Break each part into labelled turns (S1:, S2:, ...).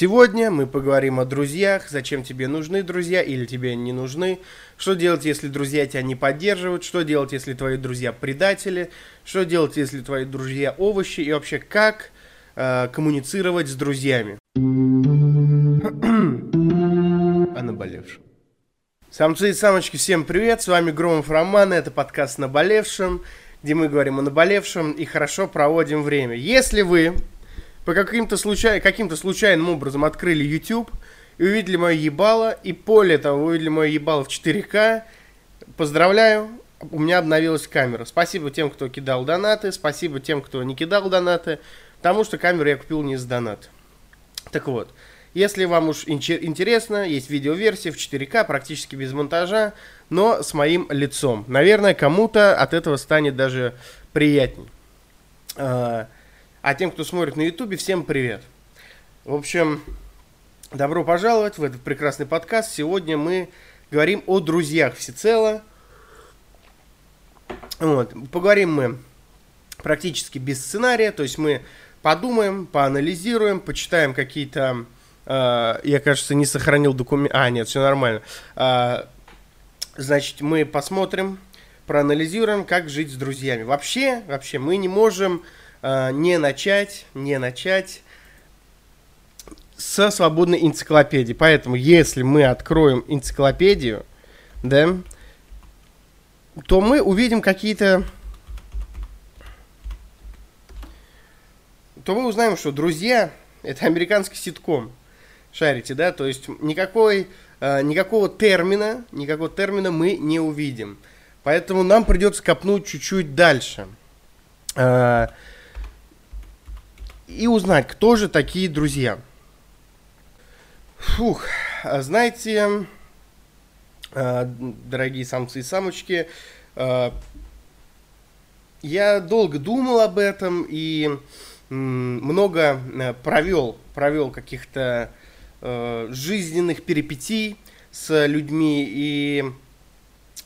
S1: Сегодня мы поговорим о друзьях, зачем тебе нужны друзья или тебе не нужны, что делать, если друзья тебя не поддерживают, что делать, если твои друзья предатели, что делать, если твои друзья овощи и вообще как э, коммуницировать с друзьями. о наболевшем. Самцы и самочки, всем привет, с вами Громов Роман, это подкаст «Наболевшем», где мы говорим о наболевшем и хорошо проводим время. Если вы по каким-то случай... каким-то случайным образом открыли YouTube и увидели мое ебало, и более того, увидели мое ебало в 4К, поздравляю, у меня обновилась камера. Спасибо тем, кто кидал донаты, спасибо тем, кто не кидал донаты, потому что камеру я купил не за донат. Так вот, если вам уж интересно, есть видеоверсия в 4К, практически без монтажа, но с моим лицом. Наверное, кому-то от этого станет даже приятней. А, тем, кто смотрит на ютубе, всем привет. В общем, добро пожаловать в этот прекрасный подкаст. Сегодня мы говорим о друзьях всецело. Вот. Поговорим мы практически без сценария, то есть мы подумаем, поанализируем, почитаем какие-то... Э, я, кажется, не сохранил документ... А, нет, все нормально. Э, значит, мы посмотрим, проанализируем, как жить с друзьями. Вообще, вообще, мы не можем не начать, не начать со свободной энциклопедии. Поэтому, если мы откроем энциклопедию, да, то мы увидим какие-то... То мы узнаем, что «Друзья» — это американский ситком. Шарите, да? То есть никакой, э, никакого термина, никакого термина мы не увидим. Поэтому нам придется копнуть чуть-чуть дальше. Э, и узнать, кто же такие друзья. Фух, а знаете, а, дорогие самцы и самочки, а, я долго думал об этом и много провел, провел каких-то жизненных перипетий с людьми и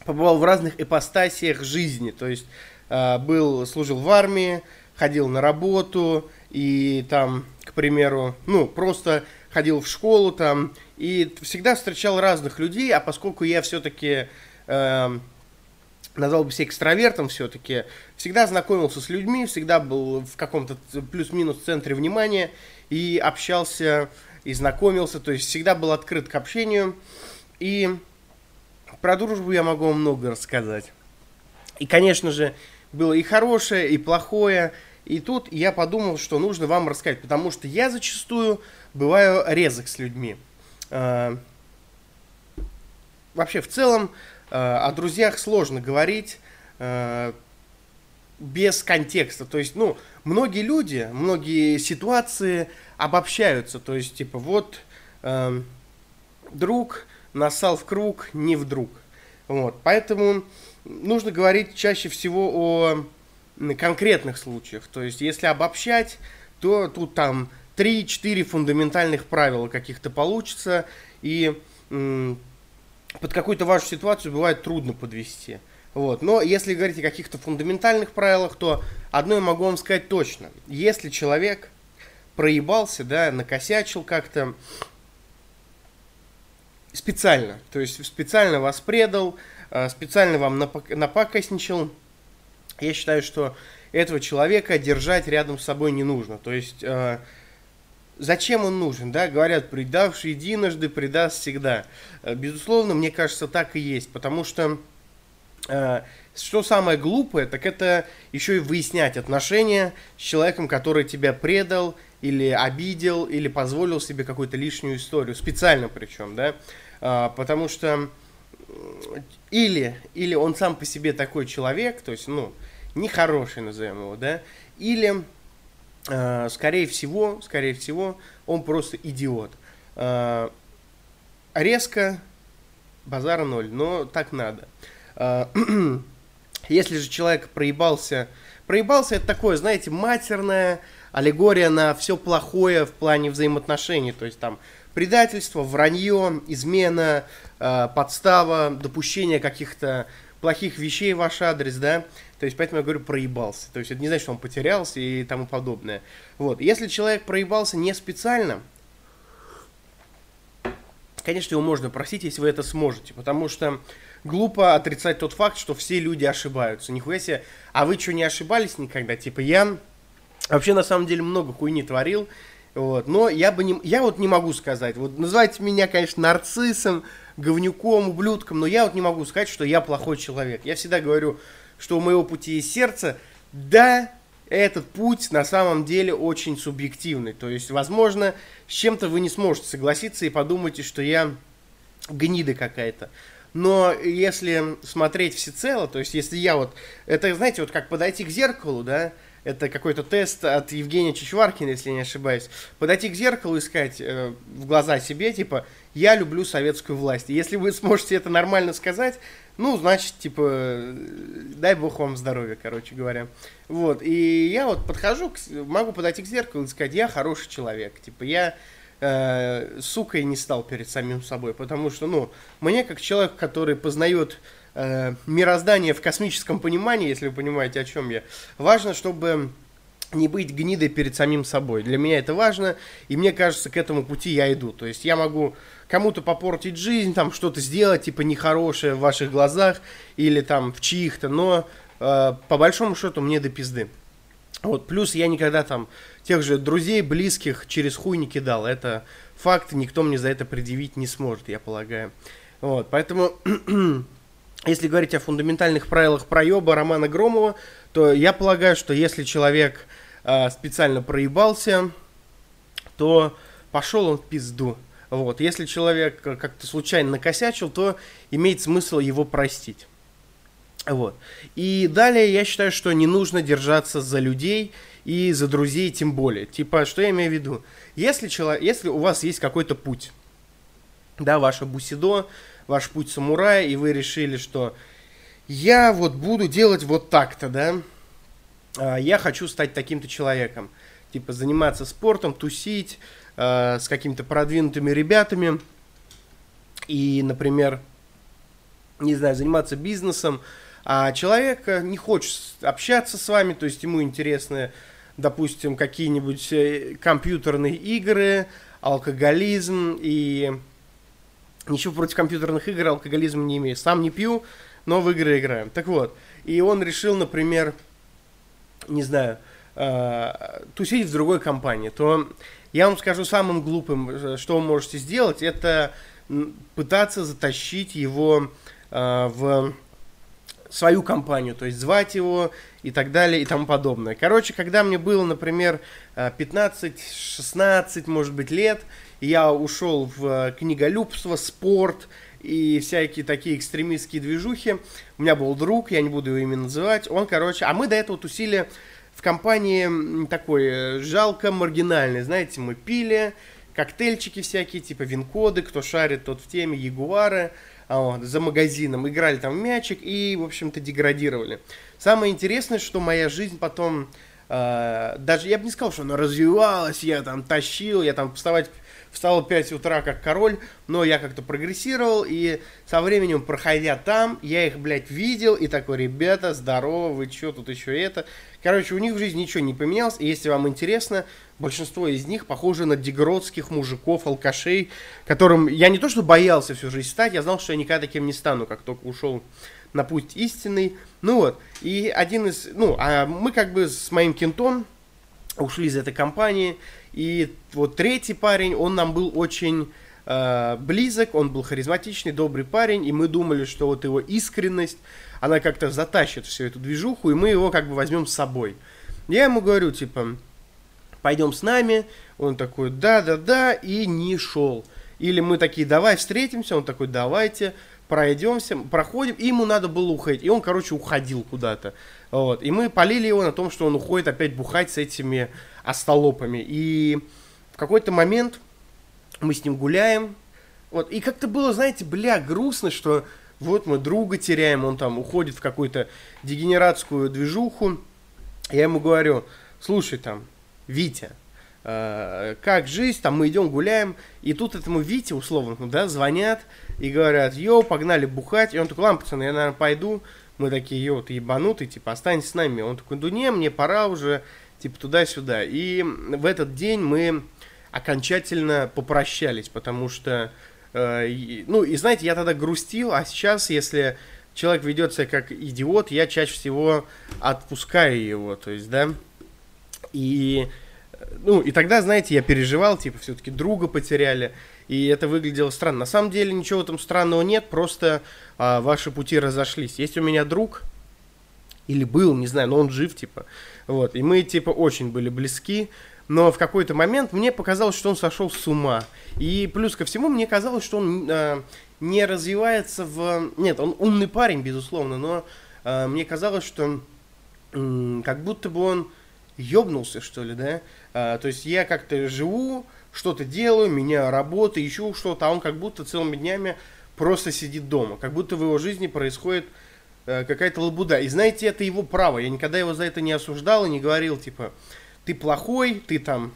S1: побывал в разных ипостасиях жизни. То есть был, служил в армии, ходил на работу, и там, к примеру, ну, просто ходил в школу там, и всегда встречал разных людей, а поскольку я все-таки, э, назвал бы себя экстравертом все-таки, всегда знакомился с людьми, всегда был в каком-то плюс-минус центре внимания, и общался, и знакомился, то есть всегда был открыт к общению, и про дружбу я могу вам много рассказать. И, конечно же, было и хорошее, и плохое, и тут я подумал, что нужно вам рассказать, потому что я зачастую бываю резок с людьми. А, вообще, в целом, а, о друзьях сложно говорить а, без контекста. То есть, ну, многие люди, многие ситуации обобщаются. То есть, типа, вот друг насал в круг, не вдруг. Вот. Поэтому нужно говорить чаще всего о конкретных случаях. То есть, если обобщать, то тут там 3-4 фундаментальных правила каких-то получится, и под какую-то вашу ситуацию бывает трудно подвести. Вот. Но если говорить о каких-то фундаментальных правилах, то одно я могу вам сказать точно. Если человек проебался, да, накосячил как-то специально, то есть специально вас предал, э, специально вам напакостничал, я считаю, что этого человека держать рядом с собой не нужно. То есть, э, зачем он нужен? Да? Говорят, предавший единожды, предаст всегда. Э, безусловно, мне кажется, так и есть. Потому что, э, что самое глупое, так это еще и выяснять отношения с человеком, который тебя предал, или обидел, или позволил себе какую-то лишнюю историю. Специально причем, да? Э, потому что или, или он сам по себе такой человек, то есть, ну, нехороший, назовем его, да, или, э, скорее всего, скорее всего, он просто идиот. Э, резко, базара ноль, но так надо. Э, если же человек проебался, проебался это такое, знаете, матерная аллегория на все плохое в плане взаимоотношений, то есть там предательство, вранье, измена, э, подстава, допущение каких-то плохих вещей в ваш адрес, да, то есть, поэтому я говорю, проебался. То есть, это не значит, что он потерялся и тому подобное. Вот. Если человек проебался не специально, конечно, его можно просить, если вы это сможете, потому что глупо отрицать тот факт, что все люди ошибаются. Нихуя себе, а вы что, не ошибались никогда? Типа, я вообще на самом деле много хуйни творил, вот, но я бы не, я вот не могу сказать, вот называйте меня, конечно, нарциссом, говнюком, ублюдком, но я вот не могу сказать, что я плохой человек. Я всегда говорю, что у моего пути есть сердце, да, этот путь на самом деле очень субъективный. То есть, возможно, с чем-то вы не сможете согласиться и подумаете, что я гнида какая-то. Но если смотреть всецело, то есть если я вот, это, знаете, вот как подойти к зеркалу, да, это какой-то тест от Евгения Чичваркина, если я не ошибаюсь. Подойти к зеркалу и сказать э, в глаза себе, типа, я люблю советскую власть. И если вы сможете это нормально сказать, ну, значит, типа, дай бог вам здоровья, короче говоря. Вот, и я вот подхожу, к, могу подойти к зеркалу и сказать, я хороший человек. Типа, я, э, и не стал перед самим собой, потому что, ну, мне, как человек, который познает э, мироздание в космическом понимании, если вы понимаете, о чем я, важно, чтобы не быть гнидой перед самим собой. Для меня это важно, и мне кажется, к этому пути я иду. То есть я могу кому-то попортить жизнь, там что-то сделать, типа нехорошее в ваших глазах или там в чьих-то, но э, по большому счету мне до пизды. Вот, плюс я никогда там тех же друзей, близких через хуй не кидал. Это факт, никто мне за это предъявить не сможет, я полагаю. Вот, поэтому если говорить о фундаментальных правилах проеба Романа Громова, то я полагаю, что если человек э, специально проебался, то пошел он в пизду. Вот. Если человек как-то случайно накосячил, то имеет смысл его простить. Вот. И далее я считаю, что не нужно держаться за людей и за друзей тем более. Типа, что я имею в виду? Если, человек, если у вас есть какой-то путь, да, ваше бусидо, ваш путь самурая, и вы решили, что я вот буду делать вот так-то, да, а, я хочу стать таким-то человеком. Типа заниматься спортом, тусить э, с какими-то продвинутыми ребятами и, например, не знаю, заниматься бизнесом, а человек не хочет общаться с вами, то есть ему интересны, допустим, какие-нибудь э, компьютерные игры, алкоголизм и Ничего против компьютерных игр, алкоголизм не имею. Сам не пью, но в игры играем. Так вот, и он решил, например, не знаю, э, тусить в другой компании, то я вам скажу самым глупым, э, что вы можете сделать, это пытаться затащить его э, в свою компанию, то есть звать его и так далее и тому подобное. Короче, когда мне было, например, 15-16, э, может быть, лет, я ушел в э, книголюбство, спорт и всякие такие экстремистские движухи. У меня был друг, я не буду его имя называть. Он, короче, а мы до этого тусили в компании такой э, жалко маргинальной. Знаете, мы пили, коктейльчики всякие, типа винкоды, кто шарит, тот в теме, ягуары, а вот, за магазином, играли там в мячик и, в общем-то, деградировали. Самое интересное, что моя жизнь потом, э, даже я бы не сказал, что она развивалась, я там тащил, я там вставать встал в 5 утра как король, но я как-то прогрессировал, и со временем, проходя там, я их, блядь, видел, и такой, ребята, здорово, вы что, тут еще это. Короче, у них в жизни ничего не поменялось, и если вам интересно, большинство из них похожи на дегродских мужиков, алкашей, которым я не то что боялся всю жизнь стать, я знал, что я никогда таким не стану, как только ушел на путь истинный. Ну вот, и один из, ну, а мы как бы с моим кентом ушли из этой компании, и вот третий парень, он нам был очень э, близок, он был харизматичный, добрый парень, и мы думали, что вот его искренность, она как-то затащит всю эту движуху, и мы его как бы возьмем с собой. Я ему говорю, типа, пойдем с нами, он такой, да-да-да, и не шел. Или мы такие, давай встретимся, он такой, давайте, пройдемся, проходим, и ему надо было уходить. И он, короче, уходил куда-то. Вот. И мы полили его на том, что он уходит опять бухать с этими остолопами. И в какой-то момент мы с ним гуляем. Вот. И как-то было, знаете, бля, грустно, что вот мы друга теряем, он там уходит в какую-то дегенератскую движуху. Я ему говорю, слушай там, Витя, э, как жизнь, там мы идем гуляем, и тут этому Вите, условно, да, звонят и говорят, йоу, погнали бухать, и он такой, ладно, пацаны, я, наверное, пойду, мы такие, йоу, ты ебанутый, типа, останься с нами, он такой, ну не, мне пора уже, типа туда-сюда. И в этот день мы окончательно попрощались, потому что Э, ну, и знаете, я тогда грустил, а сейчас, если человек ведет себя как идиот, я чаще всего отпускаю его, то есть, да, и, ну, и тогда, знаете, я переживал, типа, все-таки друга потеряли, и это выглядело странно. На самом деле ничего там странного нет, просто а, ваши пути разошлись. Есть у меня друг, или был, не знаю, но он жив, типа, вот, и мы, типа, очень были близки, но в какой-то момент мне показалось, что он сошел с ума. И плюс ко всему, мне казалось, что он э, не развивается в... Нет, он умный парень, безусловно, но э, мне казалось, что э, как будто бы он ёбнулся, что ли, да? Э, то есть я как-то живу, что-то делаю, меняю работу, ищу что-то, а он как будто целыми днями просто сидит дома. Как будто в его жизни происходит э, какая-то лабуда. И знаете, это его право. Я никогда его за это не осуждал и не говорил, типа, ты плохой, ты там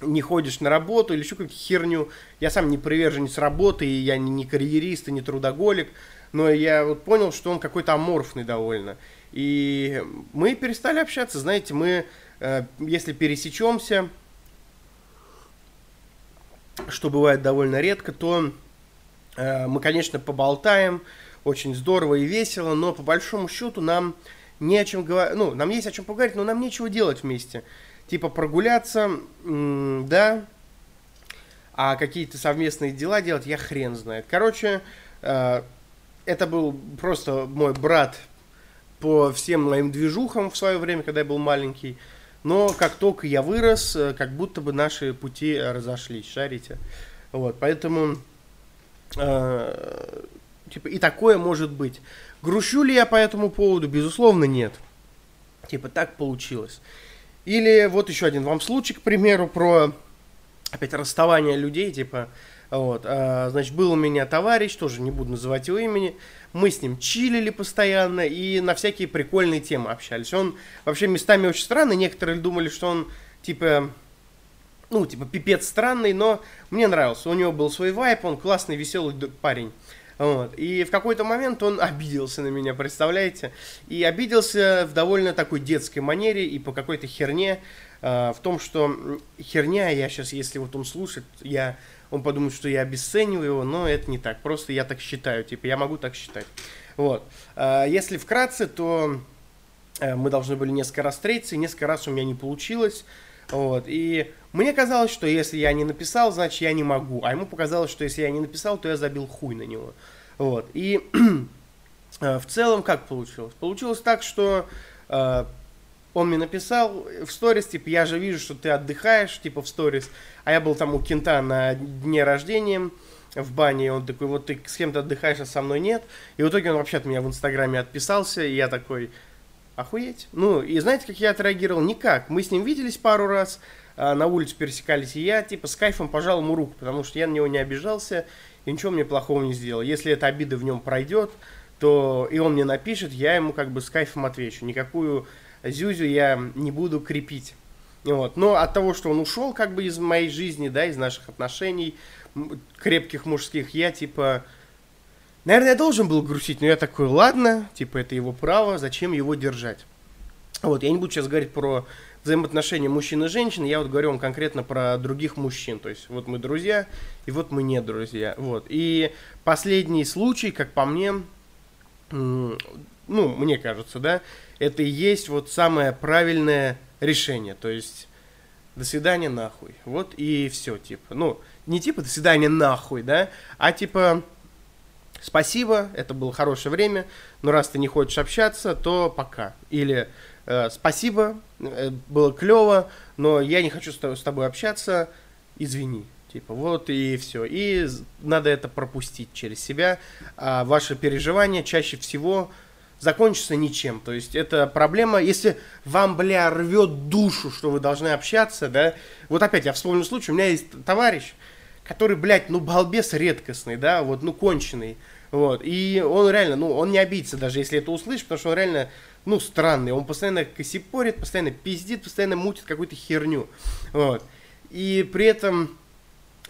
S1: не ходишь на работу или еще какую-то херню. Я сам не приверженец работы, и я не, не карьерист и не трудоголик, но я вот понял, что он какой-то аморфный довольно. И мы перестали общаться, знаете, мы, э, если пересечемся, что бывает довольно редко, то э, мы, конечно, поболтаем, очень здорово и весело, но по большому счету нам не о чем говорить, ну, нам есть о чем поговорить, но нам нечего делать вместе. Типа прогуляться, да, а какие-то совместные дела делать, я хрен знает. Короче, э, это был просто мой брат по всем моим движухам в свое время, когда я был маленький. Но как только я вырос, э, как будто бы наши пути разошлись, шарите. Вот, поэтому, э, типа, и такое может быть. Грущу ли я по этому поводу? Безусловно, нет. Типа, так получилось. Или вот еще один вам случай, к примеру, про опять расставание людей, типа, вот, а, значит, был у меня товарищ, тоже не буду называть его имени, мы с ним чилили постоянно и на всякие прикольные темы общались. Он вообще местами очень странный, некоторые думали, что он, типа, ну, типа, пипец странный, но мне нравился. У него был свой вайп, он классный, веселый парень. Вот. И в какой-то момент он обиделся на меня, представляете? И обиделся в довольно такой детской манере и по какой-то херне. Э, в том, что херня, я сейчас, если вот он слушает, я, он подумает, что я обесцениваю его, но это не так. Просто я так считаю, типа, я могу так считать. Вот. Э, если вкратце, то э, мы должны были несколько раз встретиться, и несколько раз у меня не получилось. Вот. И мне казалось, что если я не написал, значит я не могу. А ему показалось, что если я не написал, то я забил хуй на него. Вот. И э, в целом как получилось? Получилось так, что э, он мне написал в сторис, типа, я же вижу, что ты отдыхаешь, типа, в сторис. А я был там у Кента на дне рождения в бане, и он такой, вот ты с кем-то отдыхаешь, а со мной нет. И в итоге он вообще от меня в Инстаграме отписался, и я такой, Охуеть. Ну, и знаете, как я отреагировал? Никак. Мы с ним виделись пару раз, а, на улице пересекались, и я, типа, с кайфом пожал ему руку, потому что я на него не обижался и ничего мне плохого не сделал. Если эта обида в нем пройдет, то и он мне напишет, я ему как бы с кайфом отвечу. Никакую зюзю я не буду крепить. Вот. Но от того, что он ушел как бы из моей жизни, да, из наших отношений крепких мужских, я типа Наверное, я должен был грустить, но я такой, ладно, типа, это его право, зачем его держать? Вот, я не буду сейчас говорить про взаимоотношения мужчин и женщин, я вот говорю вам конкретно про других мужчин, то есть вот мы друзья, и вот мы не друзья, вот. И последний случай, как по мне, ну, мне кажется, да, это и есть вот самое правильное решение, то есть до свидания нахуй, вот и все, типа, ну, не типа до свидания нахуй, да, а типа спасибо, это было хорошее время, но раз ты не хочешь общаться, то пока. Или э, спасибо, э, было клево, но я не хочу с тобой общаться, извини. Типа, вот и все. И надо это пропустить через себя. А ваши переживания чаще всего закончатся ничем. То есть это проблема, если вам, бля, рвет душу, что вы должны общаться, да. Вот опять я вспомнил случай, у меня есть товарищ, который, блядь, ну, балбес редкостный, да, вот, ну, конченый. Вот, и он реально, ну, он не обидится, даже если это услышит, потому что он реально, ну, странный. Он постоянно косипорит, постоянно пиздит, постоянно мутит какую-то херню. Вот. И при этом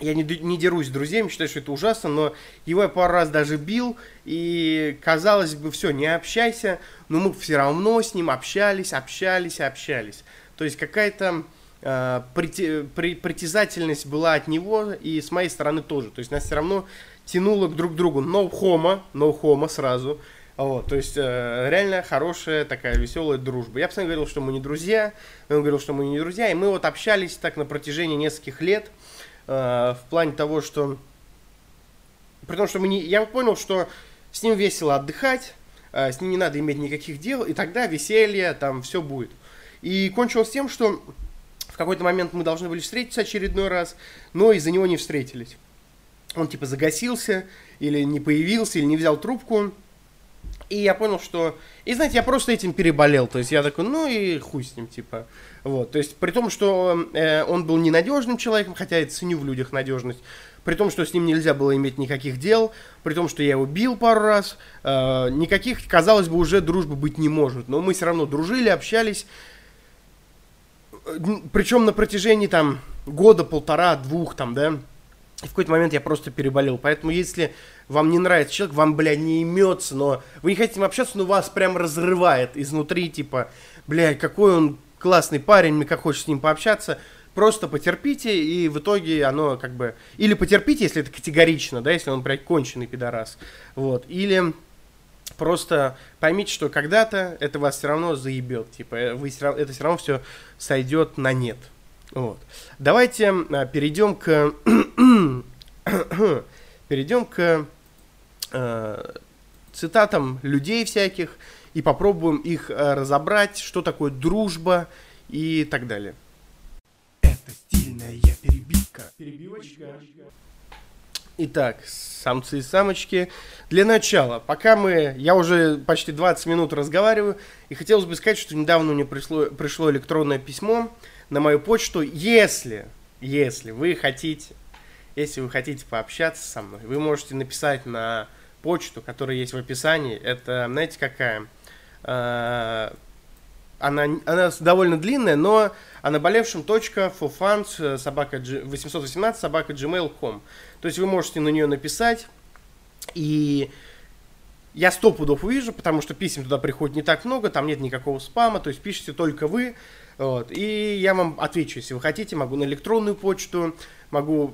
S1: я не, не дерусь с друзьями, считаю, что это ужасно, но его я пару раз даже бил, и казалось бы, все, не общайся, но мы все равно с ним общались, общались, общались. То есть какая-то э, прити, при, притязательность была от него и с моей стороны тоже. То есть нас все равно тянуло к друг другу. No homo, no homo сразу. Вот, то есть э, реально хорошая такая веселая дружба. Я постоянно говорил, что мы не друзья, он говорил, что мы не друзья, и мы вот общались так на протяжении нескольких лет э, в плане того, что при том, что мы не, я понял, что с ним весело отдыхать, э, с ним не надо иметь никаких дел, и тогда веселье, там все будет. И кончилось тем, что в какой-то момент мы должны были встретиться очередной раз, но из-за него не встретились. Он типа загасился, или не появился, или не взял трубку. И я понял, что... И знаете, я просто этим переболел. То есть я такой, ну и хуй с ним, типа. Вот. То есть при том, что э, он был ненадежным человеком, хотя я ценю в людях надежность, при том, что с ним нельзя было иметь никаких дел, при том, что я его бил пару раз, э, никаких, казалось бы, уже дружбы быть не может. Но мы все равно дружили, общались. Причем на протяжении там года, полтора, двух там, да. И в какой-то момент я просто переболел. Поэтому если вам не нравится человек, вам, бля, не имется, но вы не хотите с ним общаться, но вас прям разрывает изнутри, типа, бля, какой он классный парень, мне как хочется с ним пообщаться, просто потерпите, и в итоге оно как бы... Или потерпите, если это категорично, да, если он, блядь, конченый пидорас, вот, или просто поймите, что когда-то это вас все равно заебет, типа, вы все равно, это все равно все сойдет на нет, вот. Давайте а, перейдем к... перейдем к э, цитатам людей всяких и попробуем их э, разобрать, что такое дружба и так далее. Это стильная перебивка. Перебивочка. Итак, самцы и самочки. Для начала, пока мы... Я уже почти 20 минут разговариваю, и хотелось бы сказать, что недавно мне пришло, пришло электронное письмо на мою почту. Если, если вы хотите, если вы хотите пообщаться со мной, вы можете написать на почту, которая есть в описании. Это, знаете, какая? А, она, она довольно длинная, но а наболевшем точка fofans э, собака 818 собака gmail.com. То есть вы можете на нее написать, и я сто пудов увижу, потому что писем туда приходит не так много, там нет никакого спама, то есть пишите только вы, вот, и я вам отвечу, если вы хотите, могу на электронную почту, могу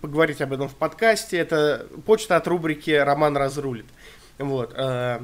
S1: поговорить об этом в подкасте. Это почта от рубрики «Роман разрулит». Вот. Э,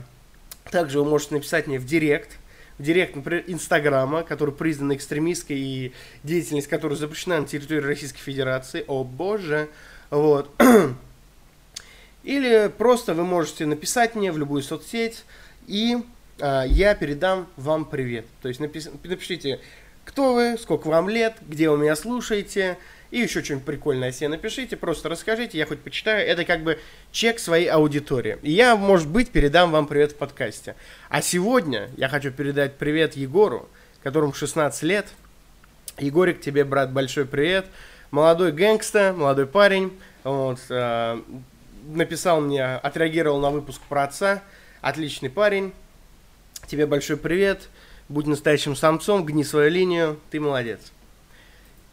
S1: также вы можете написать мне в директ, в директ, например, Инстаграма, который признан экстремистской и деятельность которой запрещена на территории Российской Федерации. О боже! Вот. Или просто вы можете написать мне в любую соцсеть, и э, я передам вам привет. То есть напис, напишите, кто вы, сколько вам лет, где вы меня слушаете, и еще что-нибудь прикольное себе напишите, просто расскажите, я хоть почитаю. Это как бы чек своей аудитории. И я, может быть, передам вам привет в подкасте. А сегодня я хочу передать привет Егору, которому 16 лет. Егорик, тебе, брат, большой привет. Молодой гэнгста, молодой парень. Вот, э, написал мне, отреагировал на выпуск про отца. Отличный парень. Тебе большой привет. Будь настоящим самцом, гни свою линию. Ты молодец.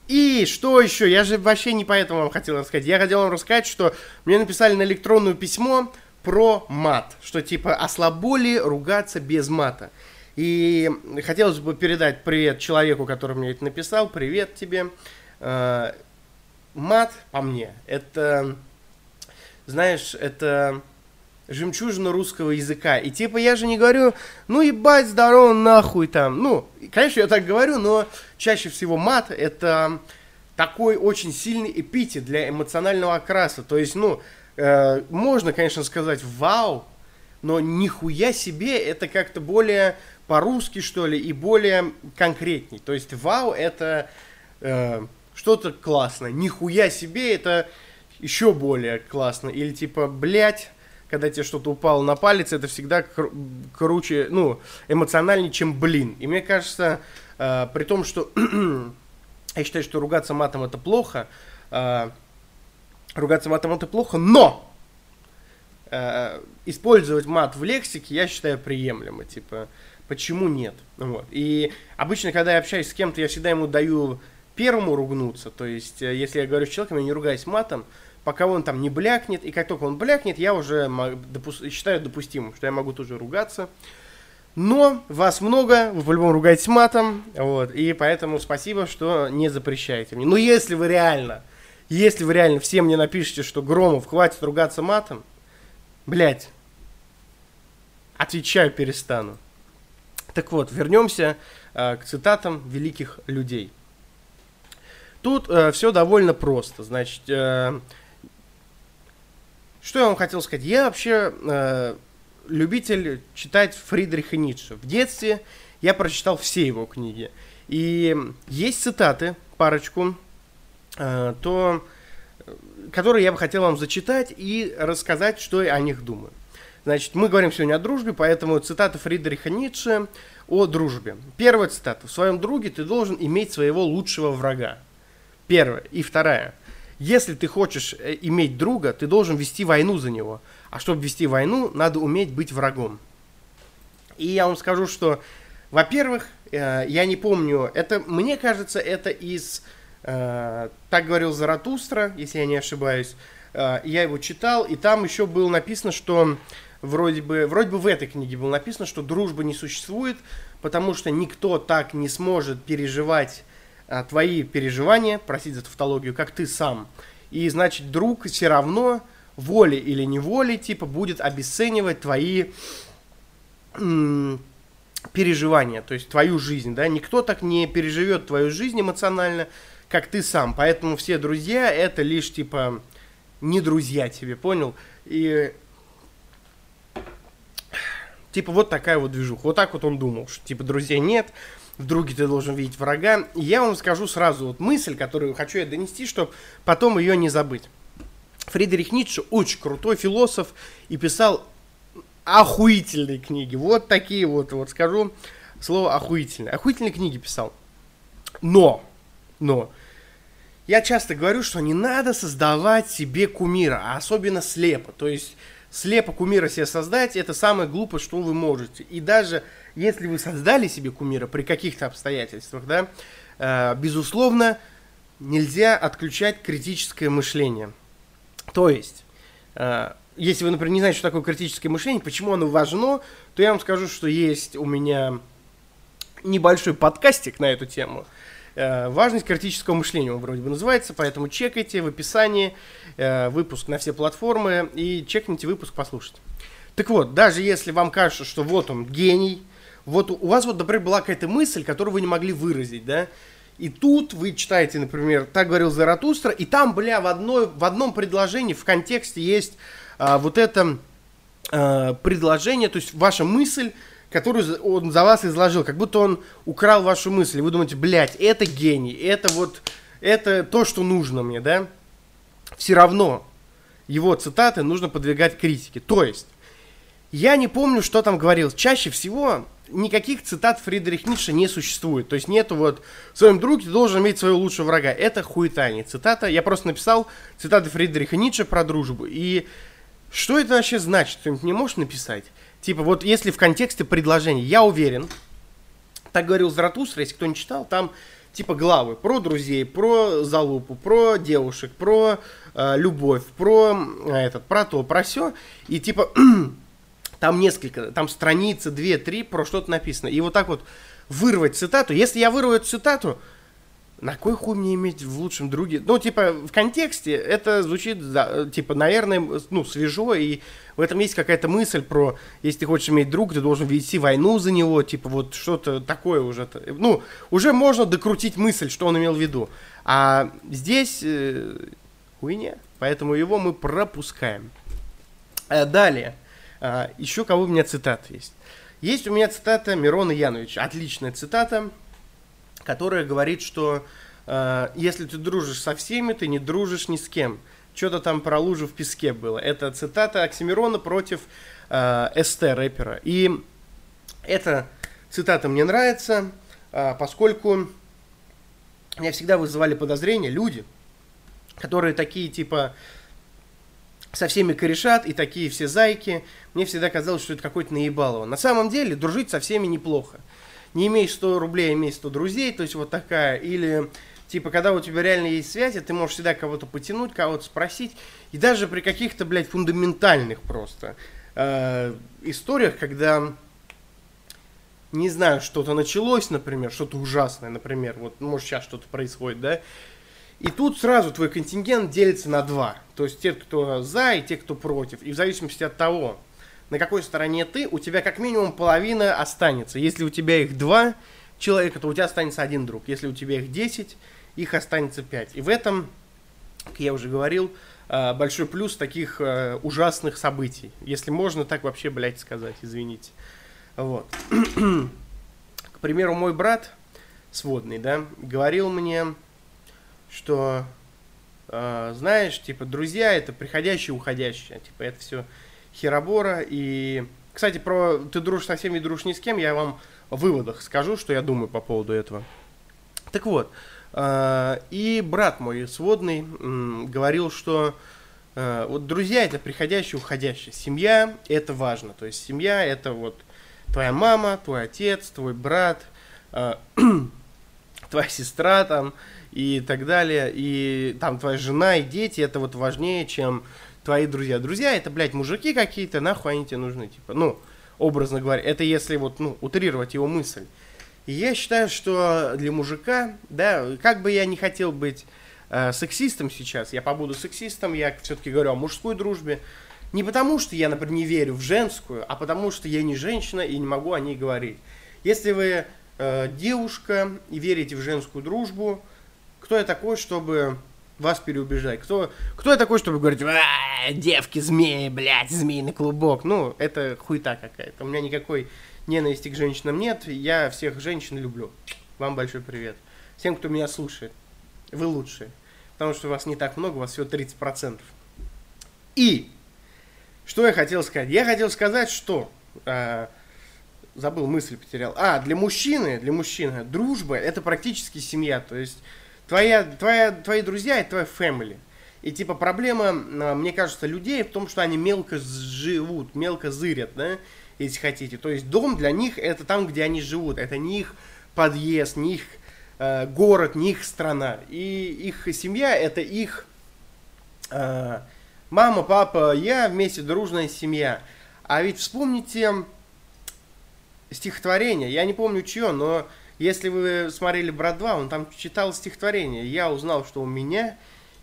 S1: И что еще? Я же вообще не поэтому вам хотел рассказать. Я хотел вам рассказать, что мне написали на электронное письмо про мат. Что типа, а слабо ли ругаться без мата? И хотелось бы передать привет человеку, который мне это написал. Привет тебе. Э, мат, по мне, это, знаешь, это жемчужина русского языка. И типа я же не говорю, ну ебать, здорово, нахуй там. Ну, конечно, я так говорю, но чаще всего мат это такой очень сильный эпитет для эмоционального окраса. То есть, ну, э, можно, конечно, сказать вау, но нихуя себе это как-то более по-русски, что ли, и более конкретней. То есть вау это э, что-то классное. Нихуя себе это еще более классно. Или типа, блять, когда тебе что-то упало на палец, это всегда кр- круче, ну, эмоциональнее, чем блин. И мне кажется, э, при том, что я считаю, что ругаться матом это плохо, э, ругаться матом это плохо, но э, использовать мат в лексике я считаю приемлемо, типа, почему нет? Вот. И обычно, когда я общаюсь с кем-то, я всегда ему даю первому ругнуться, то есть, э, если я говорю с человеком, я не ругаюсь матом, пока он там не блякнет, и как только он блякнет, я уже допу- считаю допустимым, что я могу тоже ругаться. Но вас много, вы по-любому ругаетесь матом, вот, и поэтому спасибо, что не запрещаете мне. Но если вы реально, если вы реально всем мне напишите, что Громов, хватит ругаться матом, блядь, отвечаю, перестану. Так вот, вернемся э, к цитатам великих людей. Тут э, все довольно просто. Значит, э, что я вам хотел сказать? Я вообще э, любитель читать Фридриха Ницше. В детстве я прочитал все его книги. И есть цитаты, парочку, э, то, которые я бы хотел вам зачитать и рассказать, что я о них думаю. Значит, мы говорим сегодня о дружбе, поэтому цитата Фридриха Ницше о дружбе. Первая цитата. В своем друге ты должен иметь своего лучшего врага. Первая. И вторая. Если ты хочешь э, иметь друга, ты должен вести войну за него. А чтобы вести войну, надо уметь быть врагом. И я вам скажу, что, во-первых, э, я не помню, это, мне кажется, это из, э, так говорил Заратустра, если я не ошибаюсь, я его читал, и там еще было написано, что вроде бы, вроде бы в этой книге было написано, что дружба не существует, потому что никто так не сможет переживать твои переживания, простите за тавтологию, как ты сам. И значит, друг все равно, волей или неволей, типа, будет обесценивать твои переживания, то есть твою жизнь, да, никто так не переживет твою жизнь эмоционально, как ты сам, поэтому все друзья это лишь, типа, не друзья тебе, понял? И Типа вот такая вот движуха. Вот так вот он думал, что типа друзей нет, в ты должен видеть врага. И я вам скажу сразу вот мысль, которую хочу я донести, чтобы потом ее не забыть. Фридрих Ницше очень крутой философ и писал охуительные книги. Вот такие вот, вот скажу слово охуительные. Охуительные книги писал. Но, но, я часто говорю, что не надо создавать себе кумира, а особенно слепо. То есть слепо кумира себе создать, это самое глупое, что вы можете. И даже если вы создали себе кумира при каких-то обстоятельствах, да, э, безусловно, нельзя отключать критическое мышление. То есть, э, если вы, например, не знаете, что такое критическое мышление, почему оно важно, то я вам скажу, что есть у меня небольшой подкастик на эту тему – важность критического мышления он вроде бы называется, поэтому чекайте в описании э, выпуск на все платформы и чекните выпуск, послушайте. Так вот, даже если вам кажется, что вот он гений, вот у вас вот, например, была какая-то мысль, которую вы не могли выразить, да, и тут вы читаете, например, так говорил Заратустра, и там, бля, в, одной, в одном предложении, в контексте есть а, вот это а, предложение, то есть ваша мысль, которую он за вас изложил, как будто он украл вашу мысль. Вы думаете, блядь, это гений, это вот, это то, что нужно мне, да? Все равно его цитаты нужно подвигать критике. То есть, я не помню, что там говорил. Чаще всего никаких цитат Фридрих Ницше не существует. То есть нету вот в своем друге должен иметь своего лучшего врага. Это хуета, не цитата. Я просто написал цитаты Фридриха Ницше про дружбу. И что это вообще значит? Кто-нибудь не можешь написать? Типа, вот если в контексте предложения, я уверен, так говорил Заратустра, если кто не читал, там типа главы про друзей, про залупу, про девушек, про э, любовь, про э, этот, про то, про все. И типа там несколько, там страницы, две-три про что-то написано. И вот так вот вырвать цитату. Если я вырву эту цитату, на кой хуй мне иметь в лучшем друге? Ну, типа, в контексте это звучит, типа, наверное, ну, свежо, и в этом есть какая-то мысль про, если ты хочешь иметь друга, ты должен вести войну за него, типа, вот что-то такое уже. Ну, уже можно докрутить мысль, что он имел в виду. А здесь э, хуйня, поэтому его мы пропускаем. А далее, а, еще кого у меня цитат есть. Есть у меня цитата Мирона Яновича, отличная цитата, которая говорит, что э, если ты дружишь со всеми, ты не дружишь ни с кем. Что-то там про лужу в песке было. Это цитата Оксимирона против э, СТ рэпера. И эта цитата мне нравится, э, поскольку меня всегда вызывали подозрения люди, которые такие типа со всеми корешат и такие все зайки. Мне всегда казалось, что это какой-то наебалово. На самом деле дружить со всеми неплохо не имеешь 100 рублей, имей 100 друзей, то есть вот такая, или типа, когда у тебя реально есть связи, ты можешь всегда кого-то потянуть, кого-то спросить, и даже при каких-то, блядь, фундаментальных просто э, историях, когда не знаю, что-то началось, например, что-то ужасное, например, вот, может, сейчас что-то происходит, да, и тут сразу твой контингент делится на два. То есть те, кто за, и те, кто против. И в зависимости от того, на какой стороне ты, у тебя как минимум половина останется. Если у тебя их два человека, то у тебя останется один друг. Если у тебя их десять, их останется пять. И в этом, как я уже говорил, э, большой плюс таких э, ужасных событий. Если можно так вообще, блядь, сказать, извините. Вот. К примеру, мой брат сводный, да, говорил мне, что, э, знаешь, типа, друзья это приходящие уходящие. Типа, это все херобора. И, кстати, про ты дружишь со всеми и дружишь ни с кем, я вам в выводах скажу, что я думаю по поводу этого. Так вот, э, и брат мой сводный говорил, что э, вот друзья это приходящие уходящие. Семья это важно. То есть семья это вот твоя мама, твой отец, твой брат, э, твоя сестра там и так далее, и там твоя жена и дети, это вот важнее, чем твои друзья. Друзья это, блядь, мужики какие-то, нахуй они тебе нужны, типа, ну, образно говоря, это если вот, ну, утрировать его мысль. И я считаю, что для мужика, да, как бы я не хотел быть э, сексистом сейчас, я побуду сексистом, я все-таки говорю о мужской дружбе, не потому, что я, например, не верю в женскую, а потому, что я не женщина и не могу о ней говорить. Если вы э, девушка и верите в женскую дружбу, кто я такой, чтобы вас переубеждать? Кто, кто я такой, чтобы говорить, девки, змеи, блядь, змеиный клубок? Ну, это хуйта какая-то. У меня никакой ненависти к женщинам нет. Я всех женщин люблю. Вам большой привет. Всем, кто меня слушает. Вы лучшие. Потому что вас не так много, у вас всего 30%. И что я хотел сказать? Я хотел сказать, что... Э, забыл, мысль потерял. А, для мужчины, для мужчины дружба это практически семья. То есть твоя, твоя, твои друзья это твоя family. И типа проблема, а, мне кажется, людей в том, что они мелко живут, мелко зырят, да, если хотите. То есть дом для них это там, где они живут. Это не их подъезд, не их э, город, не их страна. И их семья это их э, мама, папа, я вместе дружная семья. А ведь вспомните стихотворение, я не помню чье, но если вы смотрели «Брат 2», он там читал стихотворение. Я узнал, что у меня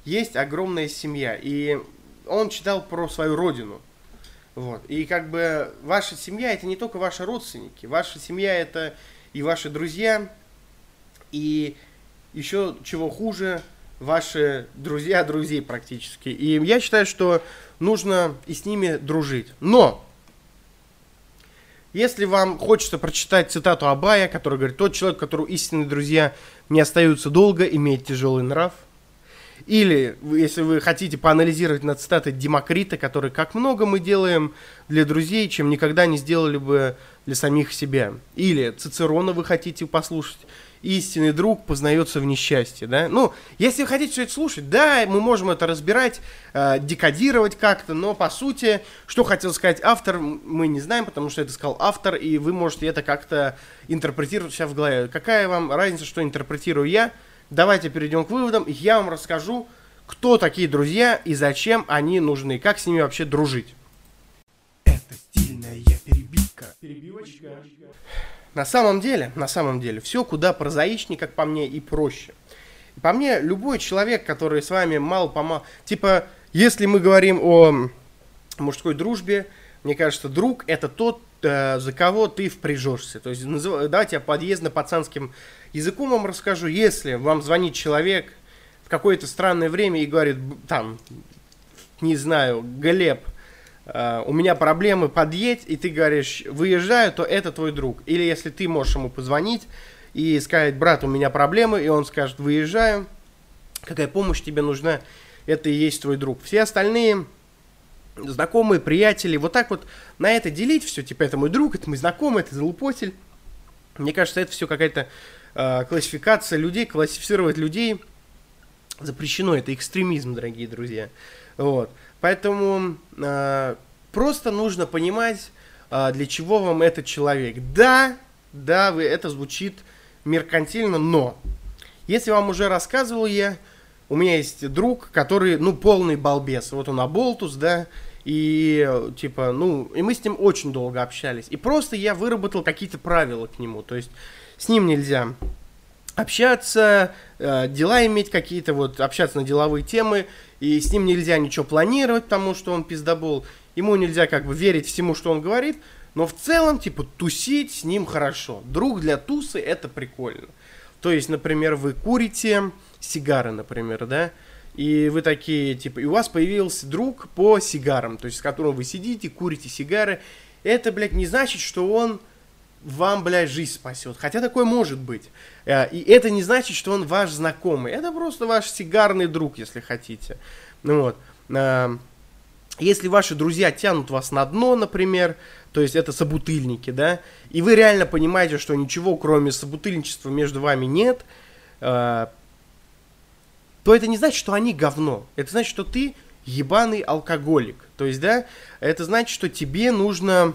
S1: есть огромная семья. И он читал про свою родину. Вот. И как бы ваша семья это не только ваши родственники. Ваша семья это и ваши друзья, и еще чего хуже, ваши друзья друзей практически. И я считаю, что нужно и с ними дружить. Но если вам хочется прочитать цитату Абая, который говорит, тот человек, которого истинные друзья не остаются долго, имеет тяжелый нрав. Или, если вы хотите поанализировать на цитаты Демокрита, который, как много мы делаем для друзей, чем никогда не сделали бы для самих себя. Или Цицерона вы хотите послушать, истинный друг познается в несчастье, да? Ну, если вы хотите все это слушать, да, мы можем это разбирать, э, декодировать как-то, но по сути, что хотел сказать автор, мы не знаем, потому что это сказал автор, и вы можете это как-то интерпретировать себя в голове. Какая вам разница, что интерпретирую я? Давайте перейдем к выводам, и я вам расскажу, кто такие друзья и зачем они нужны, как с ними вообще дружить. Это стильная перебивка. Перебивочка. На самом деле, на самом деле, все куда прозаичнее, как по мне, и проще. По мне, любой человек, который с вами мало помал... Типа, если мы говорим о мужской дружбе, мне кажется, друг это тот, э, за кого ты впряжешься. То есть, назыв... давайте я подъездно-пацанским языком вам расскажу. Если вам звонит человек в какое-то странное время и говорит, там, не знаю, Глеб, Э, у меня проблемы, подъедь, и ты говоришь, выезжаю, то это твой друг. Или если ты можешь ему позвонить и сказать, брат, у меня проблемы, и он скажет, выезжаю, какая помощь тебе нужна, это и есть твой друг. Все остальные знакомые, приятели, вот так вот на это делить все, типа, это мой друг, это мой знакомый, это залупотель. Мне кажется, это все какая-то э, классификация людей, классифицировать людей запрещено, это экстремизм, дорогие друзья. Вот. Поэтому э, просто нужно понимать, э, для чего вам этот человек. Да, да, вы, это звучит меркантильно, но если вам уже рассказывал я, у меня есть друг, который, ну, полный балбес. Вот он Аболтус, да, И, типа, ну, и мы с ним очень долго общались. И просто я выработал какие-то правила к нему. То есть с ним нельзя общаться, э, дела иметь какие-то, вот, общаться на деловые темы, и с ним нельзя ничего планировать, потому что он пиздобол, ему нельзя как бы верить всему, что он говорит, но в целом, типа, тусить с ним хорошо. Друг для тусы это прикольно. То есть, например, вы курите сигары, например, да, и вы такие, типа, и у вас появился друг по сигарам, то есть, с которым вы сидите, курите сигары, это, блядь, не значит, что он вам, блядь, жизнь спасет. Хотя такое может быть. Э, и это не значит, что он ваш знакомый. Это просто ваш сигарный друг, если хотите. Ну вот. Э, если ваши друзья тянут вас на дно, например, то есть это собутыльники, да, и вы реально понимаете, что ничего, кроме собутыльничества между вами нет, э, то это не значит, что они говно. Это значит, что ты ебаный алкоголик. То есть, да, это значит, что тебе нужно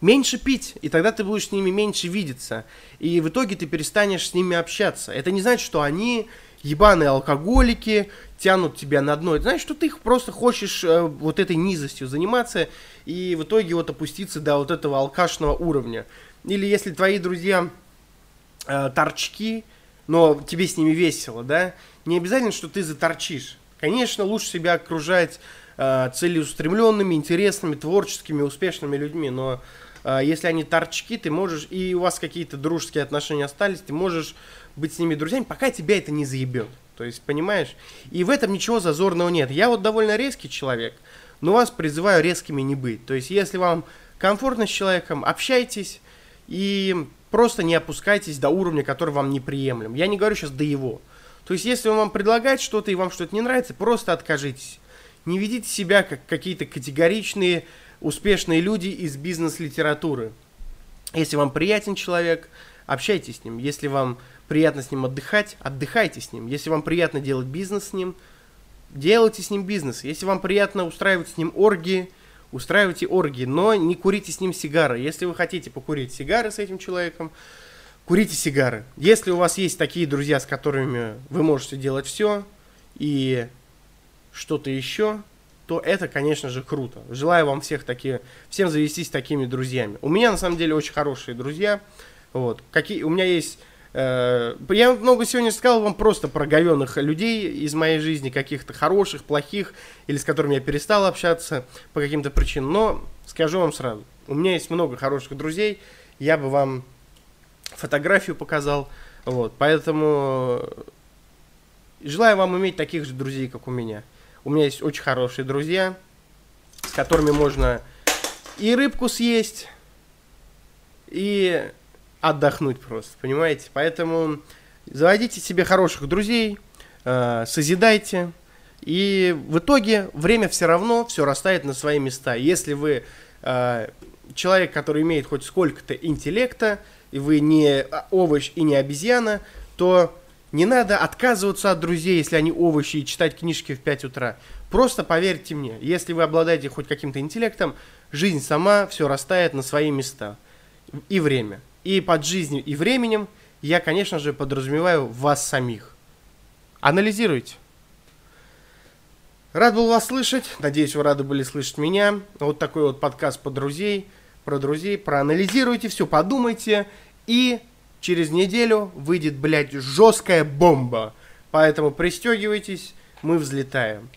S1: меньше пить, и тогда ты будешь с ними меньше видеться. И в итоге ты перестанешь с ними общаться. Это не значит, что они ебаные алкоголики, тянут тебя на дно. Это значит, что ты их просто хочешь э, вот этой низостью заниматься и в итоге вот опуститься до вот этого алкашного уровня. Или если твои друзья э, торчки, но тебе с ними весело, да, не обязательно, что ты заторчишь. Конечно, лучше себя окружать э, целеустремленными, интересными, творческими, успешными людьми, но если они торчки, ты можешь, и у вас какие-то дружеские отношения остались, ты можешь быть с ними друзьями, пока тебя это не заебет. То есть, понимаешь? И в этом ничего зазорного нет. Я вот довольно резкий человек, но вас призываю резкими не быть. То есть, если вам комфортно с человеком, общайтесь и просто не опускайтесь до уровня, который вам неприемлем. Я не говорю сейчас до его. То есть, если он вам предлагает что-то и вам что-то не нравится, просто откажитесь. Не ведите себя как какие-то категоричные успешные люди из бизнес-литературы. Если вам приятен человек, общайтесь с ним. Если вам приятно с ним отдыхать, отдыхайте с ним. Если вам приятно делать бизнес с ним, делайте с ним бизнес. Если вам приятно устраивать с ним оргии, устраивайте оргии, но не курите с ним сигары. Если вы хотите покурить сигары с этим человеком, курите сигары. Если у вас есть такие друзья, с которыми вы можете делать все и что-то еще, то это, конечно же, круто. Желаю вам всех такие, всем завестись такими друзьями. У меня, на самом деле, очень хорошие друзья. Вот. Какие, у меня есть... Э, я много сегодня сказал вам просто про говенных людей из моей жизни, каких-то хороших, плохих, или с которыми я перестал общаться по каким-то причинам. Но скажу вам сразу, у меня есть много хороших друзей, я бы вам фотографию показал. Вот, поэтому желаю вам иметь таких же друзей, как у меня. У меня есть очень хорошие друзья, с которыми можно и рыбку съесть, и отдохнуть просто, понимаете? Поэтому заводите себе хороших друзей, э, созидайте, и в итоге время все равно все расставит на свои места. Если вы э, человек, который имеет хоть сколько-то интеллекта, и вы не овощ и не обезьяна, то не надо отказываться от друзей, если они овощи, и читать книжки в 5 утра. Просто поверьте мне, если вы обладаете хоть каким-то интеллектом, жизнь сама все растает на свои места. И время. И под жизнью и временем я, конечно же, подразумеваю вас самих. Анализируйте. Рад был вас слышать. Надеюсь, вы рады были слышать меня. Вот такой вот подкаст по друзей, про друзей. Проанализируйте все, подумайте. И через неделю выйдет, блядь, жесткая бомба. Поэтому пристегивайтесь, мы взлетаем.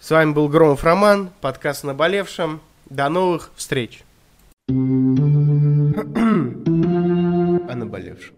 S1: С вами был Громов Роман, подкаст «Наболевшим». До новых встреч. О наболевшем.